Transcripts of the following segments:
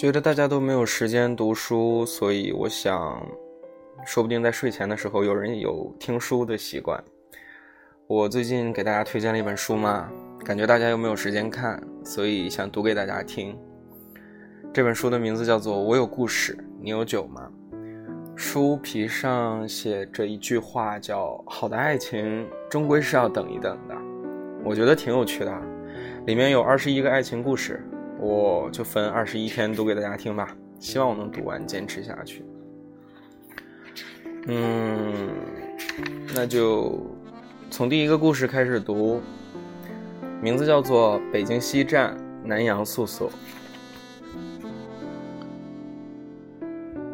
觉得大家都没有时间读书，所以我想，说不定在睡前的时候有人有听书的习惯。我最近给大家推荐了一本书嘛，感觉大家又没有时间看，所以想读给大家听。这本书的名字叫做《我有故事，你有酒吗》。书皮上写着一句话，叫“好的爱情终归是要等一等的”，我觉得挺有趣的。里面有二十一个爱情故事。我就分二十一天读给大家听吧，希望我能读完，坚持下去。嗯，那就从第一个故事开始读，名字叫做《北京西站南阳宿所》。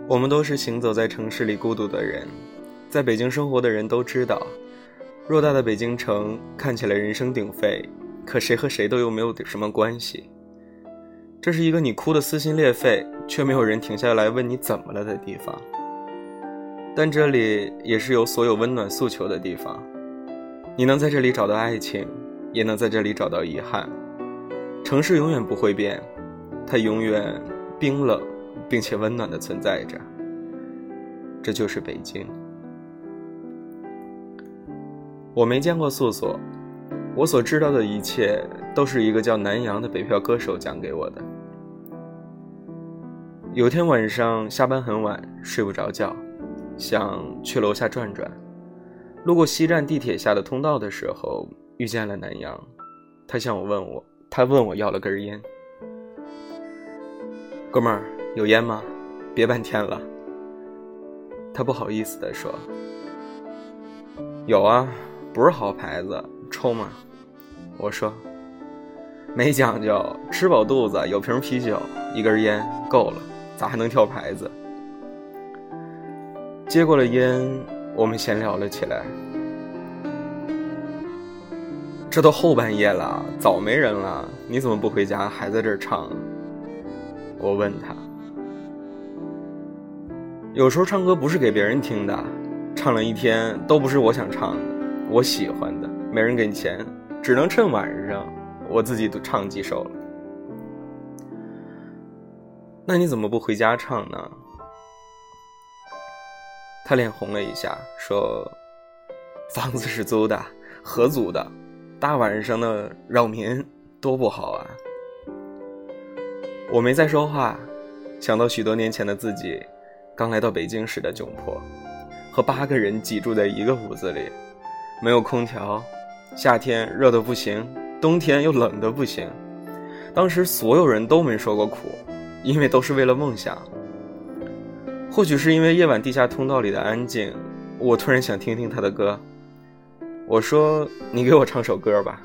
我们都是行走在城市里孤独的人，在北京生活的人都知道，偌大的北京城看起来人声鼎沸，可谁和谁都又没有什么关系。这是一个你哭得撕心裂肺，却没有人停下来问你怎么了的地方。但这里也是有所有温暖诉求的地方。你能在这里找到爱情，也能在这里找到遗憾。城市永远不会变，它永远冰冷并且温暖的存在着。这就是北京。我没见过素素，我所知道的一切都是一个叫南阳的北漂歌手讲给我的。有天晚上下班很晚，睡不着觉，想去楼下转转。路过西站地铁下的通道的时候，遇见了南阳。他向我问我，他问我要了根烟。哥们儿，有烟吗？别半天了。他不好意思地说：“有啊，不是好牌子，抽吗？”我说：“没讲究，吃饱肚子，有瓶啤酒，一根烟够了。”咋还能挑牌子？接过了烟，我们闲聊了起来。这都后半夜了，早没人了，你怎么不回家，还在这儿唱？我问他。有时候唱歌不是给别人听的，唱了一天都不是我想唱的，我喜欢的，没人给钱，只能趁晚上我自己都唱几首了。那你怎么不回家唱呢？他脸红了一下，说：“房子是租的，合租的，大晚上的扰民，多不好啊！”我没再说话，想到许多年前的自己，刚来到北京时的窘迫，和八个人挤住在一个屋子里，没有空调，夏天热的不行，冬天又冷的不行，当时所有人都没说过苦。因为都是为了梦想。或许是因为夜晚地下通道里的安静，我突然想听听他的歌。我说：“你给我唱首歌吧。”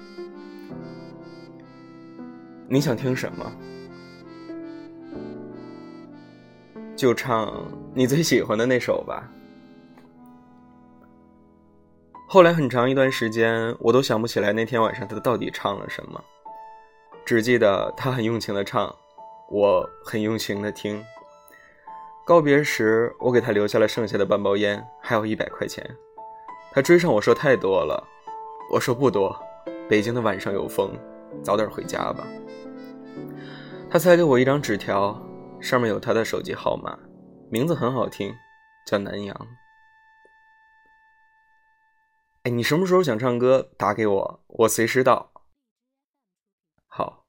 你想听什么？就唱你最喜欢的那首吧。后来很长一段时间，我都想不起来那天晚上他到底唱了什么，只记得他很用情的唱。我很用心的听。告别时，我给他留下了剩下的半包烟，还有一百块钱。他追上我说太多了，我说不多。北京的晚上有风，早点回家吧。他塞给我一张纸条，上面有他的手机号码，名字很好听，叫南阳。哎，你什么时候想唱歌，打给我，我随时到。好。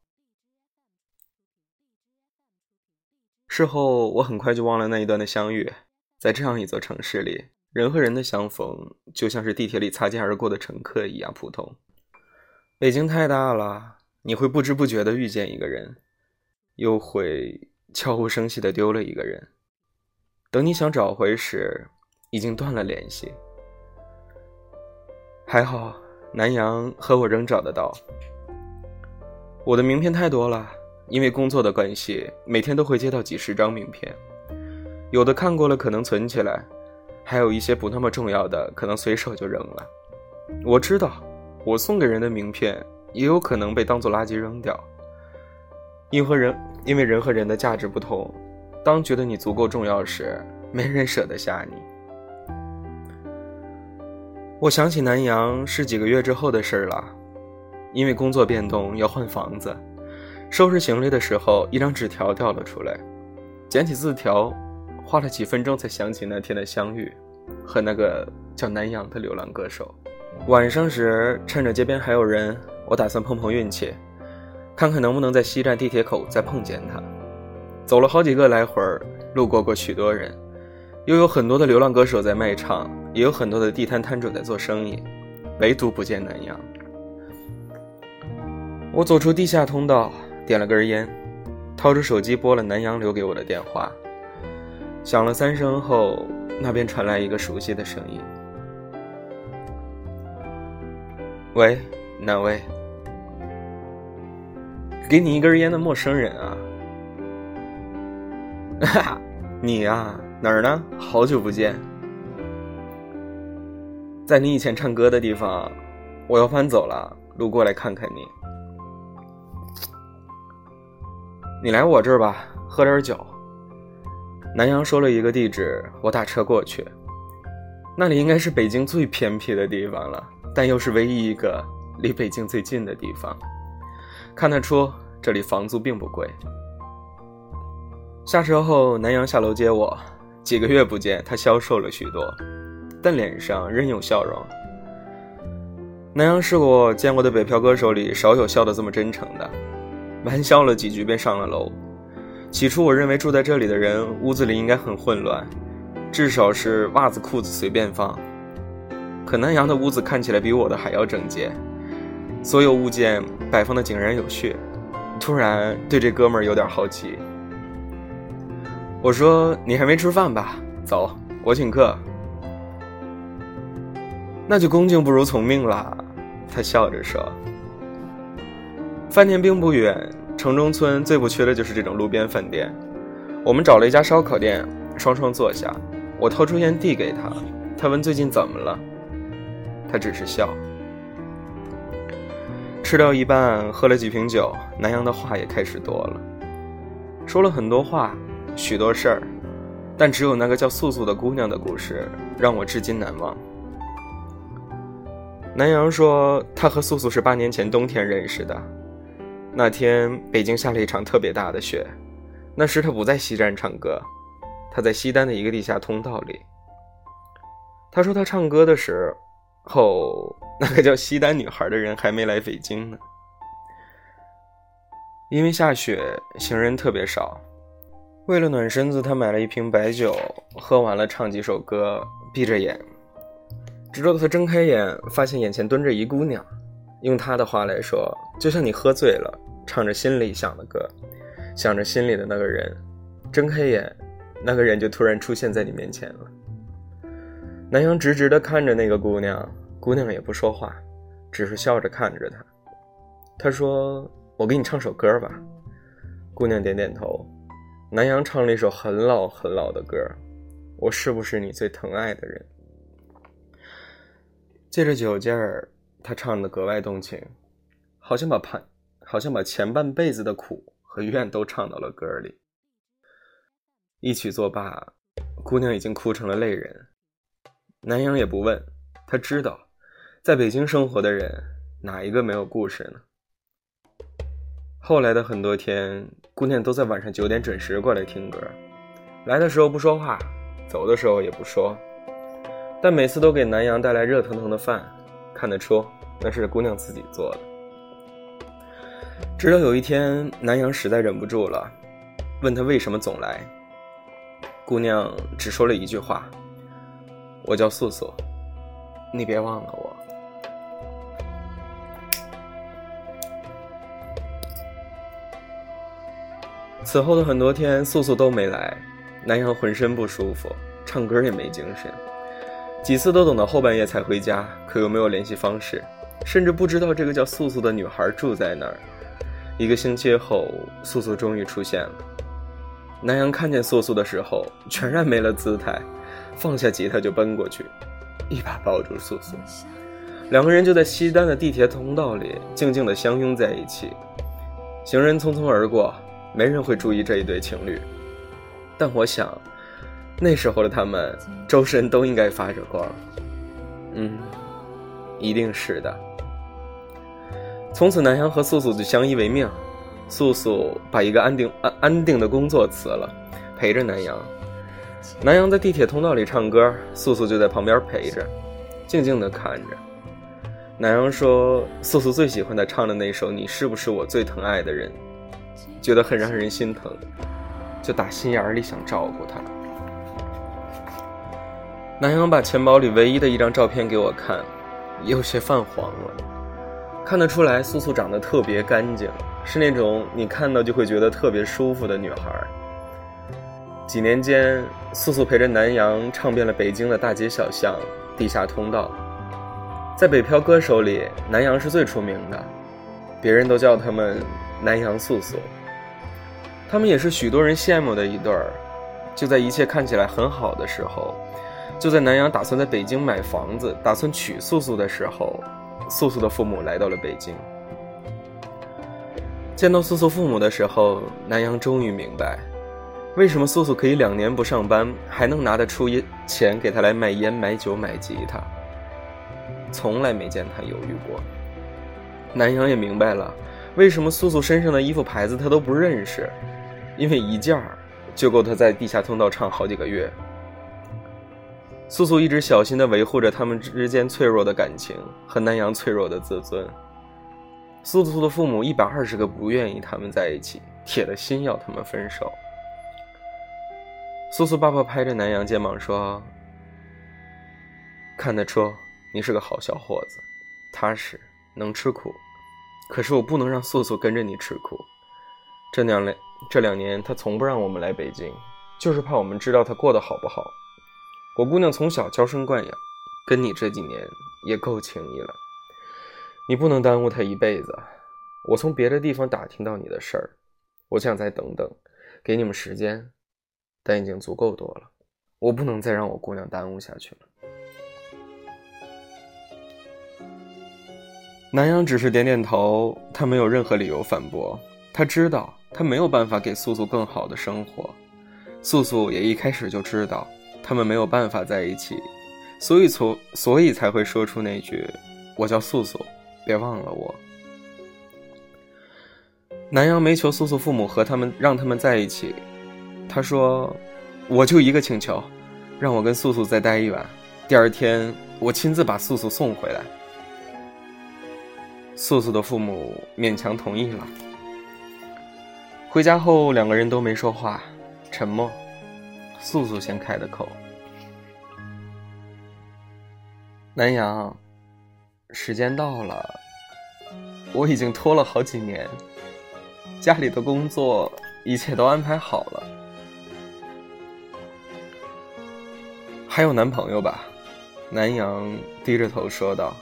事后，我很快就忘了那一段的相遇。在这样一座城市里，人和人的相逢就像是地铁里擦肩而过的乘客一样普通。北京太大了，你会不知不觉的遇见一个人，又会悄无声息的丢了一个人。等你想找回时，已经断了联系。还好，南阳和我仍找得到。我的名片太多了。因为工作的关系，每天都会接到几十张名片，有的看过了可能存起来，还有一些不那么重要的，可能随手就扔了。我知道，我送给人的名片也有可能被当做垃圾扔掉。因和人，因为人和人的价值不同，当觉得你足够重要时，没人舍得下你。我想起南阳是几个月之后的事了，因为工作变动要换房子。收拾行李的时候，一张纸条掉了出来，捡起字条，花了几分钟才想起那天的相遇，和那个叫南阳的流浪歌手。晚上时，趁着街边还有人，我打算碰碰运气，看看能不能在西站地铁口再碰见他。走了好几个来回，路过过许多人，又有很多的流浪歌手在卖唱，也有很多的地摊摊主在做生意，唯独不见南阳。我走出地下通道，点了根烟。掏出手机拨了南阳留给我的电话，响了三声后，那边传来一个熟悉的声音：“喂，哪位？给你一根烟的陌生人啊？哈哈，你啊，哪儿呢？好久不见，在你以前唱歌的地方，我要搬走了，路过来看看你。”你来我这儿吧，喝点酒。南阳说了一个地址，我打车过去。那里应该是北京最偏僻的地方了，但又是唯一一个离北京最近的地方。看得出这里房租并不贵。下车后，南阳下楼接我。几个月不见，他消瘦了许多，但脸上仍有笑容。南阳是我见过的北漂歌手里少有笑得这么真诚的。玩笑了几句，便上了楼。起初，我认为住在这里的人屋子里应该很混乱，至少是袜子、裤子随便放。可南阳的屋子看起来比我的还要整洁，所有物件摆放的井然有序。突然对这哥们儿有点好奇。我说：“你还没吃饭吧？走，我请客。”那就恭敬不如从命了。他笑着说。饭店并不远，城中村最不缺的就是这种路边饭店。我们找了一家烧烤店，双双坐下。我掏出烟递给他，他问最近怎么了，他只是笑。吃到一半，喝了几瓶酒，南阳的话也开始多了，说了很多话，许多事儿，但只有那个叫素素的姑娘的故事让我至今难忘。南阳说，他和素素是八年前冬天认识的。那天，北京下了一场特别大的雪。那时他不在西站唱歌，他在西单的一个地下通道里。他说他唱歌的时候，那个叫西单女孩的人还没来北京呢。因为下雪，行人特别少。为了暖身子，他买了一瓶白酒，喝完了唱几首歌，闭着眼，直到他睁开眼，发现眼前蹲着一姑娘。用他的话来说，就像你喝醉了，唱着心里想的歌，想着心里的那个人，睁开眼，那个人就突然出现在你面前了。南阳直直的看着那个姑娘，姑娘也不说话，只是笑着看着他。他说：“我给你唱首歌吧。”姑娘点点头。南阳唱了一首很老很老的歌，《我是不是你最疼爱的人》。借着酒劲儿。他唱的格外动情，好像把盼，好像把前半辈子的苦和怨都唱到了歌里。一曲作罢，姑娘已经哭成了泪人。南阳也不问，他知道，在北京生活的人哪一个没有故事呢？后来的很多天，姑娘都在晚上九点准时过来听歌，来的时候不说话，走的时候也不说，但每次都给南阳带来热腾腾的饭。看得出，那是姑娘自己做的。直到有一天，南阳实在忍不住了，问他为什么总来。姑娘只说了一句话：“我叫素素，你别忘了我。”此后的很多天，素素都没来，南阳浑身不舒服，唱歌也没精神。几次都等到后半夜才回家，可又没有联系方式，甚至不知道这个叫素素的女孩住在哪儿。一个星期后，素素终于出现了。南阳看见素素的时候，全然没了姿态，放下吉他就奔过去，一把抱住素素，两个人就在西单的地铁通道里静静地相拥在一起。行人匆匆而过，没人会注意这一对情侣，但我想。那时候的他们，周身都应该发着光。嗯，一定是的。从此，南阳和素素就相依为命。素素把一个安定安安定的工作辞了，陪着南阳。南阳在地铁通道里唱歌，素素就在旁边陪着，静静的看着。南阳说：“素素最喜欢他唱的那首《你是不是我最疼爱的人》，觉得很让人心疼，就打心眼里想照顾他。”南阳把钱包里唯一的一张照片给我看，有些泛黄了，看得出来素素长得特别干净，是那种你看到就会觉得特别舒服的女孩。几年间，素素陪着南阳唱遍了北京的大街小巷、地下通道。在北漂歌手里，南阳是最出名的，别人都叫他们南阳素素。他们也是许多人羡慕的一对儿。就在一切看起来很好的时候。就在南阳打算在北京买房子，打算娶素素的时候，素素的父母来到了北京。见到素素父母的时候，南阳终于明白，为什么素素可以两年不上班，还能拿得出钱给他来买烟、买酒、买吉他。从来没见他犹豫过。南阳也明白了，为什么素素身上的衣服牌子他都不认识，因为一件儿就够他在地下通道唱好几个月。素素一直小心地维护着他们之间脆弱的感情和南阳脆弱的自尊。素素的父母一百二十个不愿意他们在一起，铁了心要他们分手。素素爸爸拍着南阳肩膀说：“看得出你是个好小伙子，踏实，能吃苦。可是我不能让素素跟着你吃苦。这两年，这两年他从不让我们来北京，就是怕我们知道他过得好不好。”我姑娘从小娇生惯养，跟你这几年也够情谊了。你不能耽误她一辈子。我从别的地方打听到你的事儿，我想再等等，给你们时间，但已经足够多了。我不能再让我姑娘耽误下去了。南阳只是点点头，他没有任何理由反驳。他知道他没有办法给素素更好的生活，素素也一开始就知道。他们没有办法在一起，所以从所以才会说出那句“我叫素素，别忘了我”。南阳没求素素父母和他们让他们在一起，他说：“我就一个请求，让我跟素素再待一晚，第二天我亲自把素素送回来。”素素的父母勉强同意了。回家后，两个人都没说话，沉默。素素先开的口。南阳，时间到了，我已经拖了好几年，家里的工作一切都安排好了，还有男朋友吧？南阳低着头说道。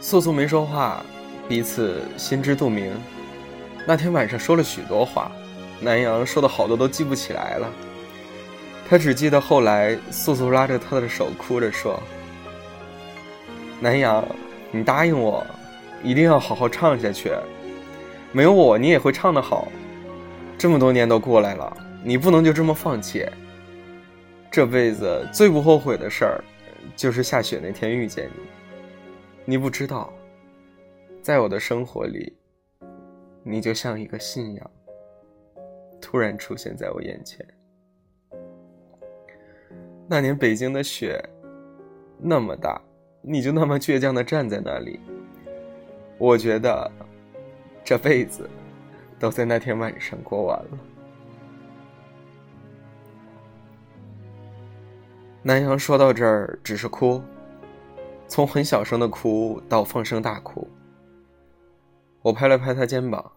素素没说话，彼此心知肚明。那天晚上说了许多话，南阳说的好多都记不起来了。他只记得后来素素拉着他的手哭着说：“南阳，你答应我，一定要好好唱下去。没有我，你也会唱得好。这么多年都过来了，你不能就这么放弃。这辈子最不后悔的事儿，就是下雪那天遇见你。你不知道，在我的生活里。”你就像一个信仰，突然出现在我眼前。那年北京的雪那么大，你就那么倔强的站在那里。我觉得这辈子都在那天晚上过完了。南阳说到这儿，只是哭，从很小声的哭到放声大哭。我拍了拍他肩膀，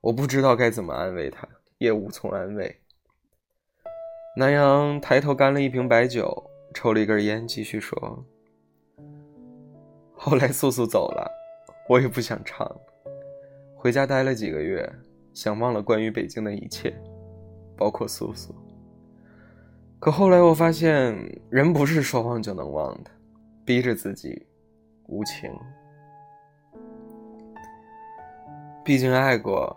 我不知道该怎么安慰他，也无从安慰。南阳抬头干了一瓶白酒，抽了一根烟，继续说：“后来素素走了，我也不想唱，回家待了几个月，想忘了关于北京的一切，包括素素。可后来我发现，人不是说忘就能忘的，逼着自己，无情。”毕竟爱过，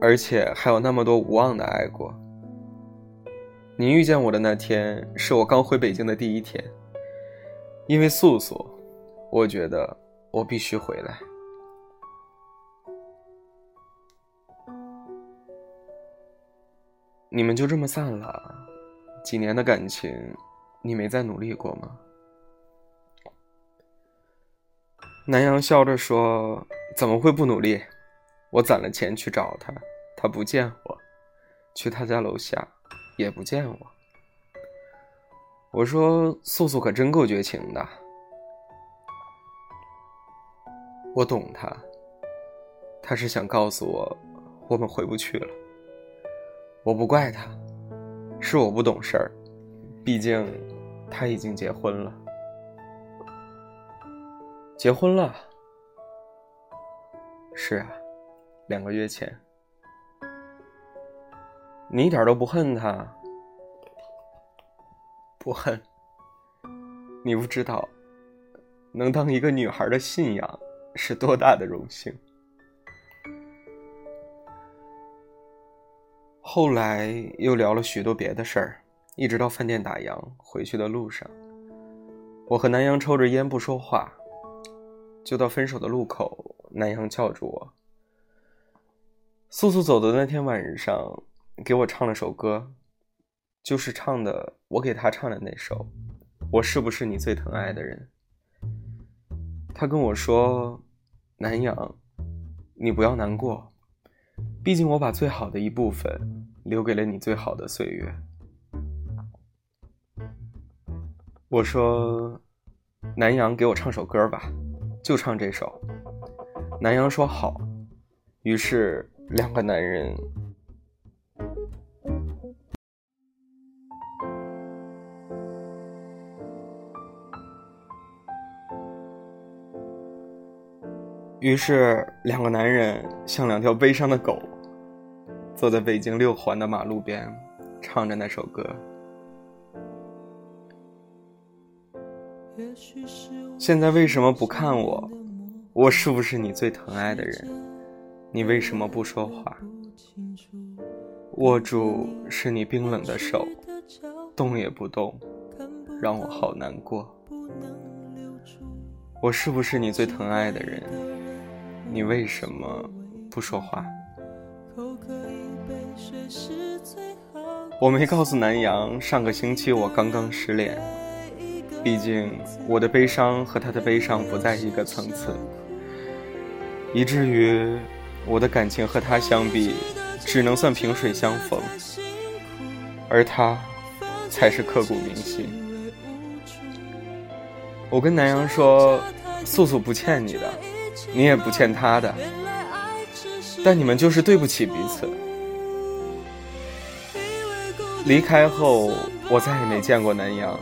而且还有那么多无望的爱过。你遇见我的那天，是我刚回北京的第一天。因为素素，我觉得我必须回来。你们就这么散了？几年的感情，你没再努力过吗？南阳笑着说：“怎么会不努力？我攒了钱去找他，他不见我；去他家楼下，也不见我。”我说：“素素可真够绝情的。”我懂他，他是想告诉我，我们回不去了。我不怪他，是我不懂事儿，毕竟他已经结婚了。结婚了，是啊，两个月前。你一点都不恨他？不恨。你不知道，能当一个女孩的信仰是多大的荣幸。后来又聊了许多别的事儿，一直到饭店打烊回去的路上，我和南阳抽着烟不说话。就到分手的路口，南阳叫住我。素素走的那天晚上，给我唱了首歌，就是唱的我给他唱的那首《我是不是你最疼爱的人》。他跟我说：“南阳，你不要难过，毕竟我把最好的一部分留给了你最好的岁月。”我说：“南阳，给我唱首歌吧。”就唱这首，南阳说好，于是两个男人，于是两个男人像两条悲伤的狗，坐在北京六环的马路边，唱着那首歌。现在为什么不看我？我是不是你最疼爱的人？你为什么不说话？握住是你冰冷的手，动也不动，让我好难过。我是不是你最疼爱的人？你为什么不说话？我没告诉南阳，上个星期我刚刚失恋。毕竟我的悲伤和他的悲伤不在一个层次，以至于我的感情和他相比，只能算萍水相逢，而他才是刻骨铭心。我跟南阳说，素素不欠你的，你也不欠他的，但你们就是对不起彼此。离开后，我再也没见过南阳。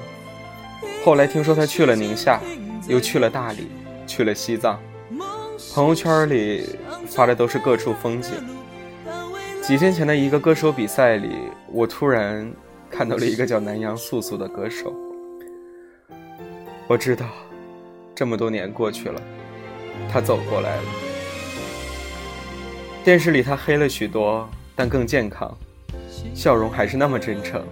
后来听说他去了宁夏，又去了大理，去了西藏，朋友圈里发的都是各处风景。几天前的一个歌手比赛里，我突然看到了一个叫南阳素素的歌手。我知道，这么多年过去了，他走过来了。电视里他黑了许多，但更健康，笑容还是那么真诚。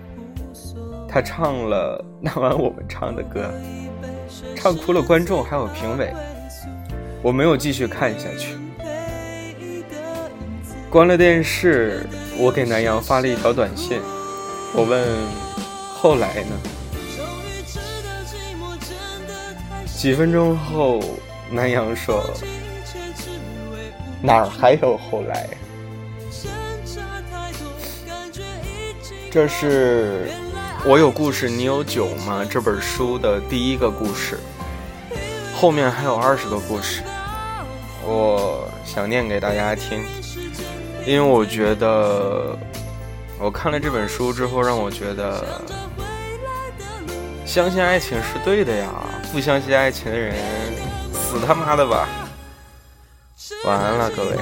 他唱了那晚我们唱的歌，唱哭了观众还有评委。我没有继续看下去，关了电视。我给南阳发了一条短信，我问：“后来呢？”几分钟后，南阳说：“哪儿还有后来？”这是。我有故事，你有酒吗？这本书的第一个故事，后面还有二十个故事，我想念给大家听，因为我觉得我看了这本书之后，让我觉得相信爱情是对的呀，不相信爱情的人死他妈的吧！晚安了，各位。